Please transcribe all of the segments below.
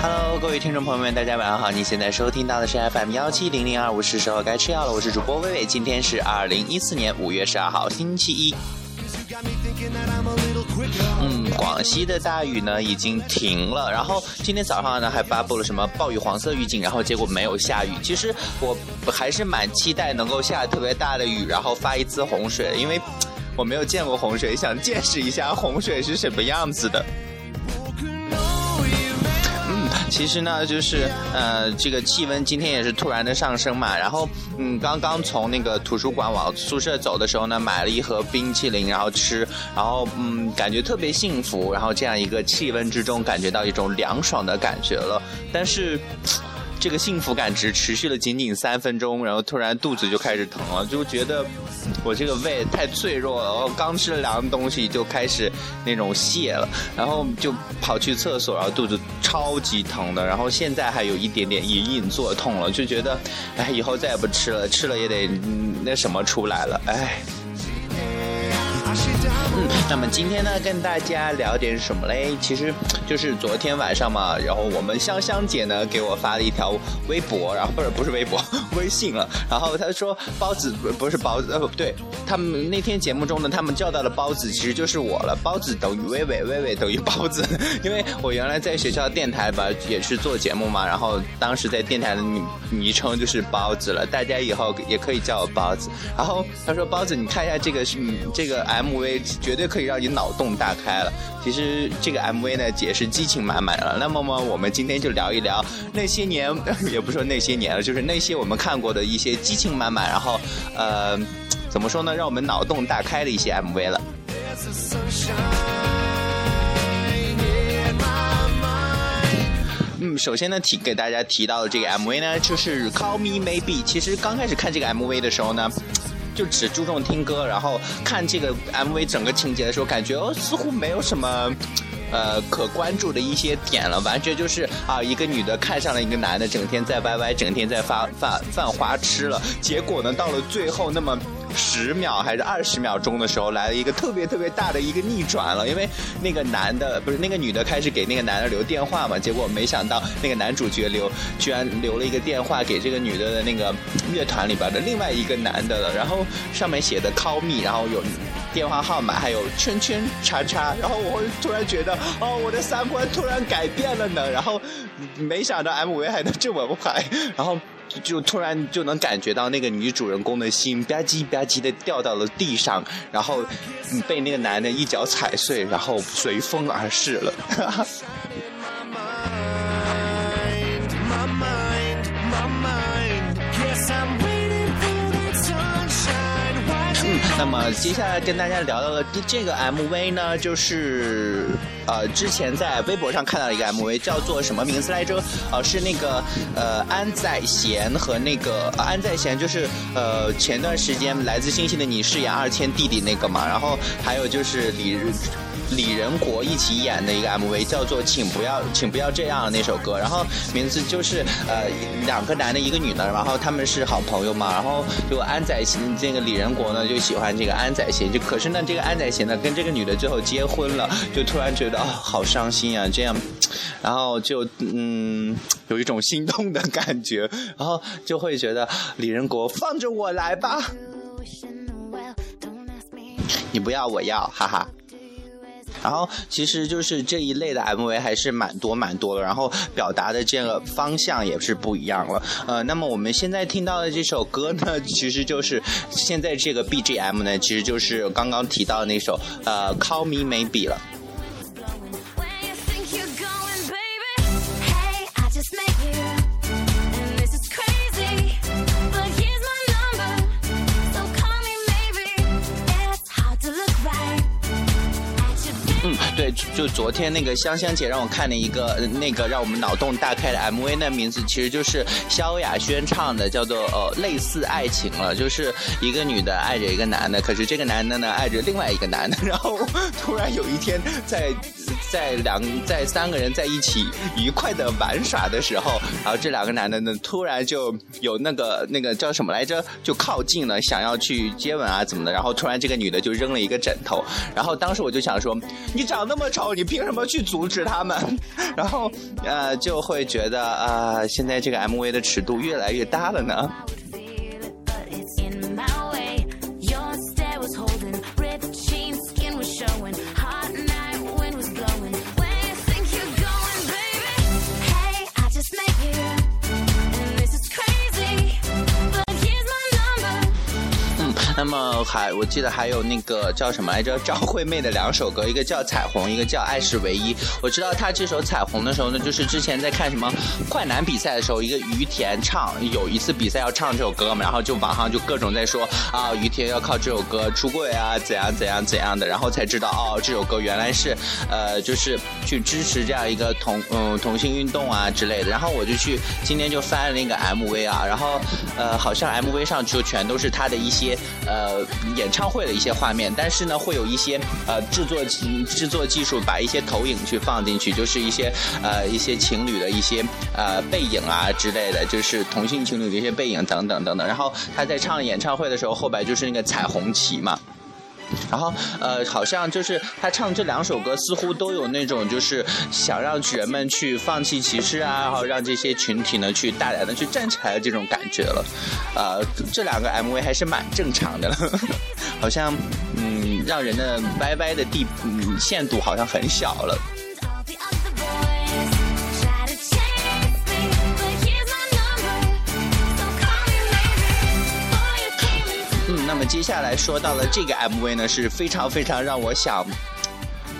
Hello，各位听众朋友们，大家晚上好！你现在收听到的是 FM 幺七零零二五，是时候该吃药了。我是主播微微，今天是二零一四年五月十二号，星期一。嗯，广西的大雨呢已经停了，然后今天早上呢还发布了什么暴雨黄色预警，然后结果没有下雨。其实我还是蛮期待能够下特别大的雨，然后发一次洪水，因为 我没有见过洪水，想见识一下洪水是什么样子的。其实呢，就是呃，这个气温今天也是突然的上升嘛。然后，嗯，刚刚从那个图书馆往宿舍走的时候呢，买了一盒冰淇淋，然后吃，然后嗯，感觉特别幸福。然后这样一个气温之中，感觉到一种凉爽的感觉了。但是。这个幸福感只持续了仅仅三分钟，然后突然肚子就开始疼了，就觉得我这个胃太脆弱了。然后刚吃了凉东西就开始那种泻了，然后就跑去厕所，然后肚子超级疼的，然后现在还有一点点隐隐作痛了，就觉得哎，以后再也不吃了，吃了也得那什么出来了，哎。嗯，那么今天呢，跟大家聊点什么嘞？其实就是昨天晚上嘛，然后我们香香姐呢给我发了一条微博，然后不是不是微博，微信了。然后她说包子不是包子，呃不对，他们那天节目中呢，他们叫到的包子其实就是我了。包子等于微微，微微等于包子，因为我原来在学校电台吧也是做节目嘛，然后当时在电台的昵昵称就是包子了，大家以后也可以叫我包子。然后她说包子，你看一下这个是这个 MV。绝对可以让你脑洞大开了。其实这个 MV 呢也是激情满满了。那么么，我们今天就聊一聊那些年，也不说那些年了，就是那些我们看过的一些激情满满，然后呃，怎么说呢，让我们脑洞大开的一些 MV 了。嗯，首先呢提给大家提到的这个 MV 呢，就是《Call Me Maybe》。其实刚开始看这个 MV 的时候呢。就只注重听歌，然后看这个 MV 整个情节的时候，感觉哦似乎没有什么，呃可关注的一些点了，完全就是啊一个女的看上了一个男的，整天在 YY，整天在发犯犯花痴了，结果呢到了最后那么。十秒还是二十秒钟的时候，来了一个特别特别大的一个逆转了，因为那个男的不是那个女的开始给那个男的留电话嘛，结果没想到那个男主角留居然留了一个电话给这个女的的那个乐团里边的另外一个男的了，然后上面写的 call me，然后有电话号码，还有圈圈叉叉，然后我会突然觉得哦，我的三观突然改变了呢，然后没想到 MV 还能这么拍，然后。就突然就能感觉到那个女主人公的心吧唧吧唧的掉到了地上，然后被那个男的一脚踩碎，然后随风而逝了。那么接下来跟大家聊到的这个 MV 呢，就是呃之前在微博上看到一个 MV，叫做什么名字来着？呃，是那个呃安宰贤和那个安宰贤，就是呃前段时间来自星星的你饰演二千弟弟那个嘛，然后还有就是李。李仁国一起演的一个 MV 叫做《请不要请不要这样》那首歌，然后名字就是呃两个男的，一个女的，然后他们是好朋友嘛，然后就安宰贤这个李仁国呢就喜欢这个安宰贤，就可是呢这个安宰贤呢跟这个女的最后结婚了，就突然觉啊好伤心啊这样，然后就嗯有一种心动的感觉，然后就会觉得李仁国放着我来吧，你不要我要，哈哈。然后其实就是这一类的 MV 还是蛮多蛮多的，然后表达的这个方向也是不一样了。呃，那么我们现在听到的这首歌呢，其实就是现在这个 BGM 呢，其实就是刚刚提到那首呃 Call Me Maybe 了。对，就昨天那个香香姐让我看了一个那个让我们脑洞大开的 MV，那名字其实就是萧亚轩唱的，叫做呃类似爱情了，就是一个女的爱着一个男的，可是这个男的呢爱着另外一个男的，然后突然有一天在在两在三个人在一起愉快的玩耍的时候，然后这两个男的呢突然就有那个那个叫什么来着，就靠近了，想要去接吻啊怎么的，然后突然这个女的就扔了一个枕头，然后当时我就想说，你长那么丑，你凭什么去阻止他们？然后呃就会觉得啊、现在这个 MV 的尺度越来越大了呢。那么还我记得还有那个叫什么来着，张惠妹的两首歌，一个叫《彩虹》，一个叫《爱是唯一》。我知道她这首《彩虹》的时候呢，就是之前在看什么快男比赛的时候，一个于田唱，有一次比赛要唱这首歌嘛，然后就网上就各种在说啊，于田要靠这首歌出柜啊，怎样怎样怎样的，然后才知道哦，这首歌原来是呃，就是去支持这样一个同嗯同性运动啊之类的。然后我就去今天就翻了那个 MV 啊，然后呃，好像 MV 上就全都是他的一些呃演唱会的一些画面，但是呢，会有一些呃制作制作技术把一些投影去放进去，就是一些呃一些情侣的一些呃背影啊之类的，就是同性情侣的一些背影等等等等。然后他在唱演唱会的时候，后边就是那个彩虹旗嘛。然后，呃，好像就是他唱这两首歌，似乎都有那种就是想让人们去放弃歧视啊，然后让这些群体呢去大胆的去站起来的这种感觉了。呃，这两个 MV 还是蛮正常的了，好像嗯，让人的歪歪的地嗯限度好像很小了。接下来说到了这个 MV 呢，是非常非常让我想。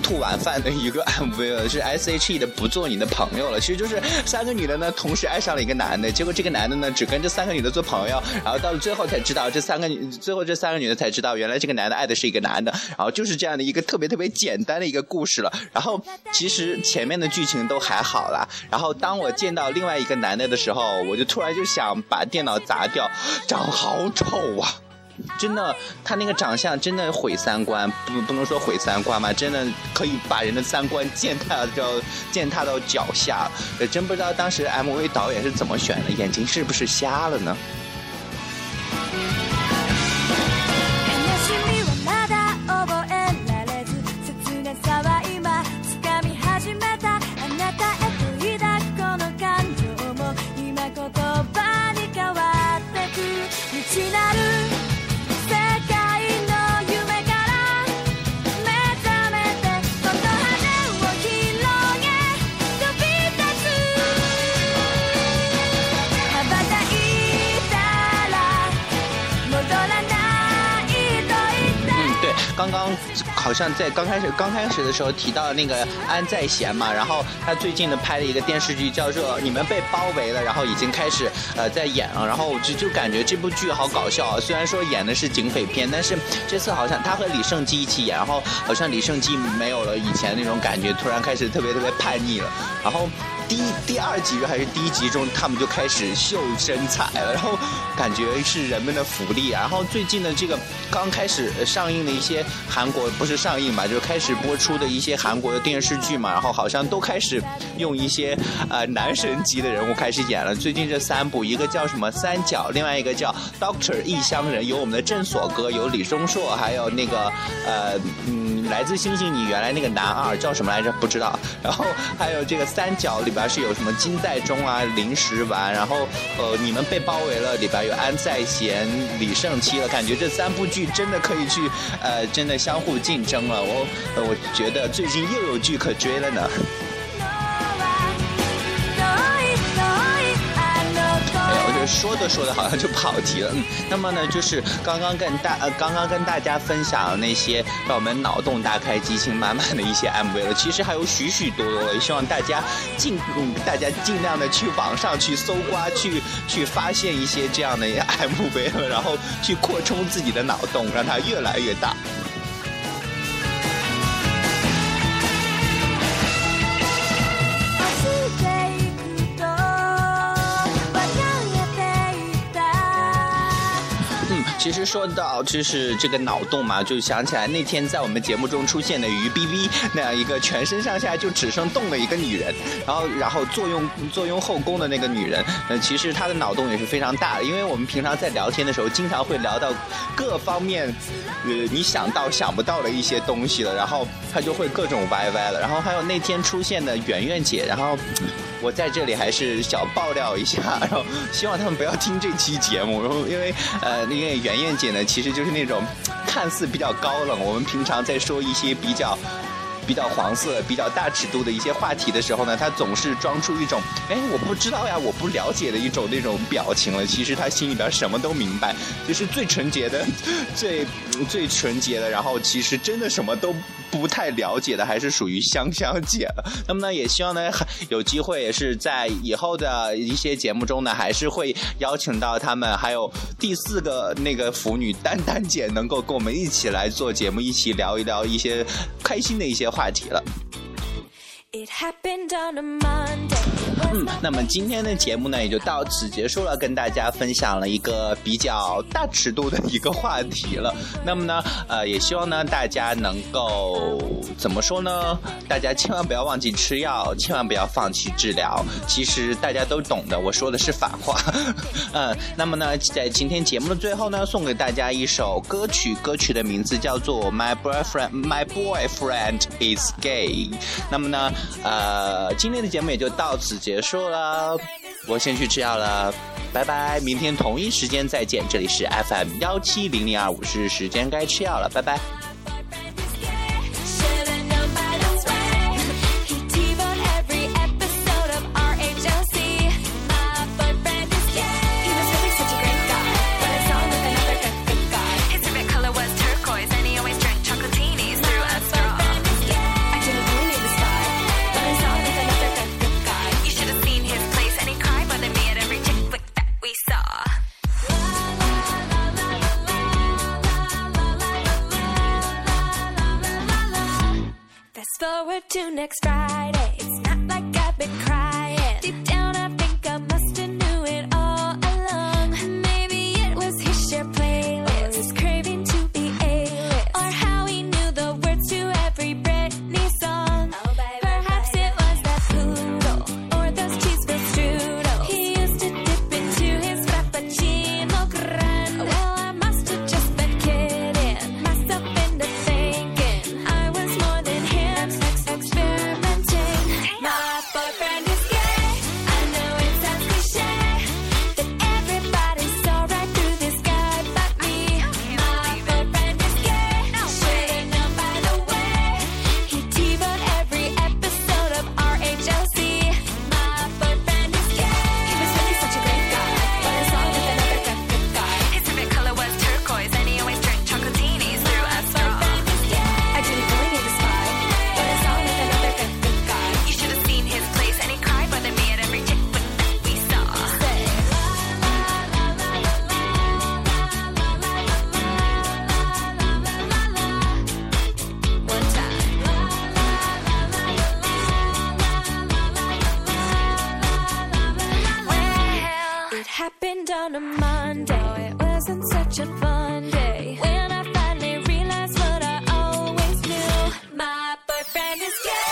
吐晚饭的一个 MV 了，是 S.H.E 的《不做你的朋友了》，其实就是三个女的呢同时爱上了一个男的，结果这个男的呢只跟这三个女的做朋友，然后到了最后才知道这三个女，最后这三个女的才知道原来这个男的爱的是一个男的，然后就是这样的一个特别特别简单的一个故事了。然后其实前面的剧情都还好啦，然后当我见到另外一个男的的时候，我就突然就想把电脑砸掉，长好丑啊！真的，他那个长相真的毁三观，不不能说毁三观吧，真的可以把人的三观践踏到践踏到脚下。真不知道当时 MV 导演是怎么选的，眼睛是不是瞎了呢？好像在刚开始刚开始的时候提到那个安在贤嘛，然后他最近呢拍了一个电视剧叫做《你们被包围了》，然后已经开始呃在演了，然后我就就感觉这部剧好搞笑啊，虽然说演的是警匪片，但是这次好像他和李胜基一起演，然后好像李胜基没有了以前那种感觉，突然开始特别特别叛逆了，然后。第一第二集还是第一集中，他们就开始秀身材了，然后感觉是人们的福利。然后最近的这个刚开始上映的一些韩国不是上映吧，就是开始播出的一些韩国的电视剧嘛，然后好像都开始用一些呃男神级的人物开始演了。最近这三部，一个叫什么三角，另外一个叫 Doctor 异乡人，有我们的郑所哥，有李钟硕，还有那个呃嗯来自星星你原来那个男二叫什么来着？不知道。然后还有这个三角里边是有什么金在中啊、林时完，然后呃你们被包围了里边有安在贤、李胜基了，感觉这三部剧真的可以去呃真的相互竞争了。我我觉得最近又有剧可追了呢。说着说着好像就跑题了。嗯，那么呢，就是刚刚跟大呃刚刚跟大家分享那些让我们脑洞大开、激情满满的一些 MV 了，其实还有许许多多的，也希望大家尽大家尽量的去网上去搜刮，去去发现一些这样的 MV，然后去扩充自己的脑洞，让它越来越大。其实说到就是这个脑洞嘛，就想起来那天在我们节目中出现的于 B B 那样一个全身上下就只剩动的一个女人，然后然后坐拥坐拥后宫的那个女人，呃，其实她的脑洞也是非常大的，因为我们平常在聊天的时候，经常会聊到各方面，呃，你想到想不到的一些东西了，然后她就会各种歪歪了，然后还有那天出现的圆圆姐，然后。我在这里还是小爆料一下，然后希望他们不要听这期节目，然后因为呃，因为圆圆姐呢，其实就是那种看似比较高冷，我们平常在说一些比较。比较黄色、比较大尺度的一些话题的时候呢，他总是装出一种“哎，我不知道呀，我不了解”的一种那种表情了。其实他心里边什么都明白，就是最纯洁的、最最纯洁的。然后其实真的什么都不太了解的，还是属于香香姐了。那么呢，也希望呢有机会也是在以后的一些节目中呢，还是会邀请到他们，还有第四个那个腐女丹丹姐，能够跟我们一起来做节目，一起聊一聊一些开心的一些话题了。It happened on a Monday. 嗯，那么今天的节目呢也就到此结束了，跟大家分享了一个比较大尺度的一个话题了。那么呢，呃，也希望呢大家能够怎么说呢？大家千万不要忘记吃药，千万不要放弃治疗。其实大家都懂的，我说的是反话。嗯，那么呢，在今天节目的最后呢，送给大家一首歌曲，歌曲的名字叫做《My Boyfriend My Boyfriend Is Gay》。那么呢，呃，今天的节目也就到此结束了，我先去吃药了，拜拜，明天同一时间再见，这里是 FM 幺七零零二五，是时间该吃药了，拜拜。Yeah.